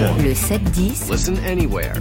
Le 7-10 Listen anywhere.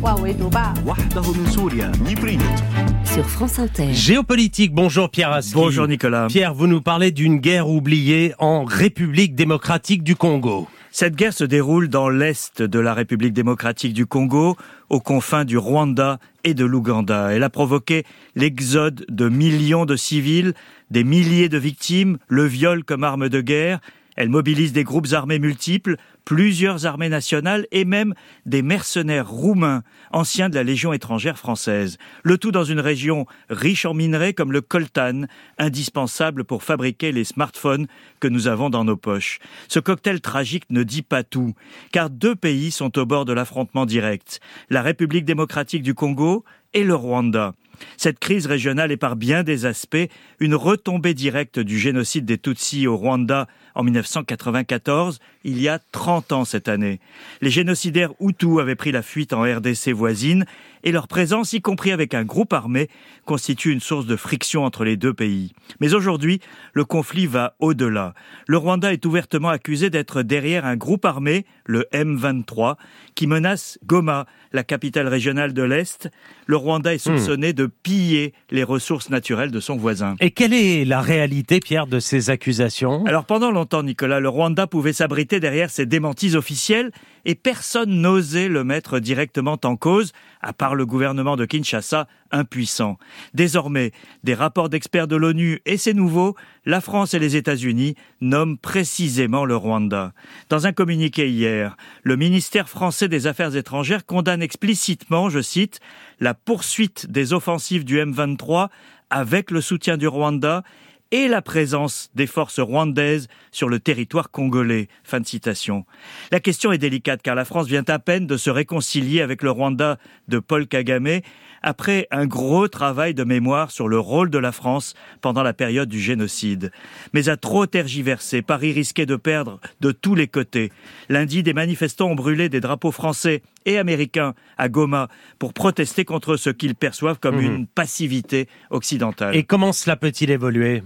sur France Inter. Géopolitique, bonjour Pierre Aski. Bonjour Nicolas. Pierre, vous nous parlez d'une guerre oubliée en République démocratique du Congo. Cette guerre se déroule dans l'est de la République démocratique du Congo, aux confins du Rwanda et de l'Ouganda. Elle a provoqué l'exode de millions de civils, des milliers de victimes, le viol comme arme de guerre. Elle mobilise des groupes armés multiples, plusieurs armées nationales et même des mercenaires roumains, anciens de la Légion étrangère française. Le tout dans une région riche en minerais comme le coltan, indispensable pour fabriquer les smartphones que nous avons dans nos poches. Ce cocktail tragique ne dit pas tout, car deux pays sont au bord de l'affrontement direct. La République démocratique du Congo et le Rwanda. Cette crise régionale est par bien des aspects une retombée directe du génocide des Tutsis au Rwanda en 1994, il y a 30 ans cette année. Les génocidaires Hutus avaient pris la fuite en RDC voisine et leur présence, y compris avec un groupe armé, constitue une source de friction entre les deux pays. Mais aujourd'hui, le conflit va au-delà. Le Rwanda est ouvertement accusé d'être derrière un groupe armé, le M23, qui menace Goma, la capitale régionale de l'Est. Le Rwanda est soupçonné de piller les ressources naturelles de son voisin. Et quelle est la réalité, Pierre, de ces accusations? Alors pendant longtemps, Nicolas, le Rwanda pouvait s'abriter derrière ses démentis officiels et personne n'osait le mettre directement en cause, à part le gouvernement de Kinshasa, impuissant. Désormais, des rapports d'experts de l'ONU et c'est nouveau, la France et les États-Unis nomment précisément le Rwanda. Dans un communiqué hier, le ministère français des Affaires étrangères condamne explicitement, je cite, la poursuite des offensives du M23 avec le soutien du Rwanda et la présence des forces rwandaises sur le territoire congolais. Fin de citation. La question est délicate car la France vient à peine de se réconcilier avec le Rwanda de Paul Kagame après un gros travail de mémoire sur le rôle de la France pendant la période du génocide. Mais à trop tergiverser, Paris risquait de perdre de tous les côtés. Lundi, des manifestants ont brûlé des drapeaux français et américains à Goma pour protester contre ce qu'ils perçoivent comme une passivité occidentale. Et comment cela peut-il évoluer?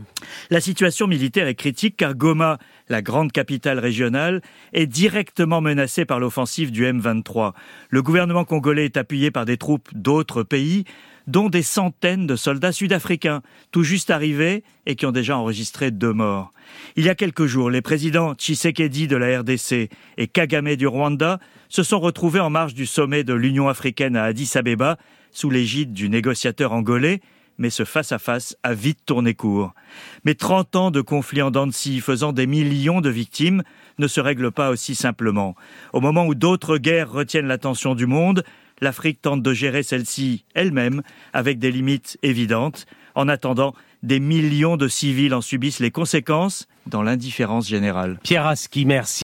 La situation militaire est critique car Goma, la grande capitale régionale, est directement menacée par l'offensive du M23. Le gouvernement congolais est appuyé par des troupes d'autres pays, dont des centaines de soldats sud-africains, tout juste arrivés et qui ont déjà enregistré deux morts. Il y a quelques jours, les présidents Tshisekedi de la RDC et Kagame du Rwanda se sont retrouvés en marge du sommet de l'Union africaine à Addis Abeba, sous l'égide du négociateur angolais, mais ce face-à-face a vite tourné court. Mais 30 ans de conflit en scie faisant des millions de victimes ne se règlent pas aussi simplement. Au moment où d'autres guerres retiennent l'attention du monde, l'Afrique tente de gérer celle-ci elle-même avec des limites évidentes. En attendant, des millions de civils en subissent les conséquences dans l'indifférence générale. Pierre Aski, merci.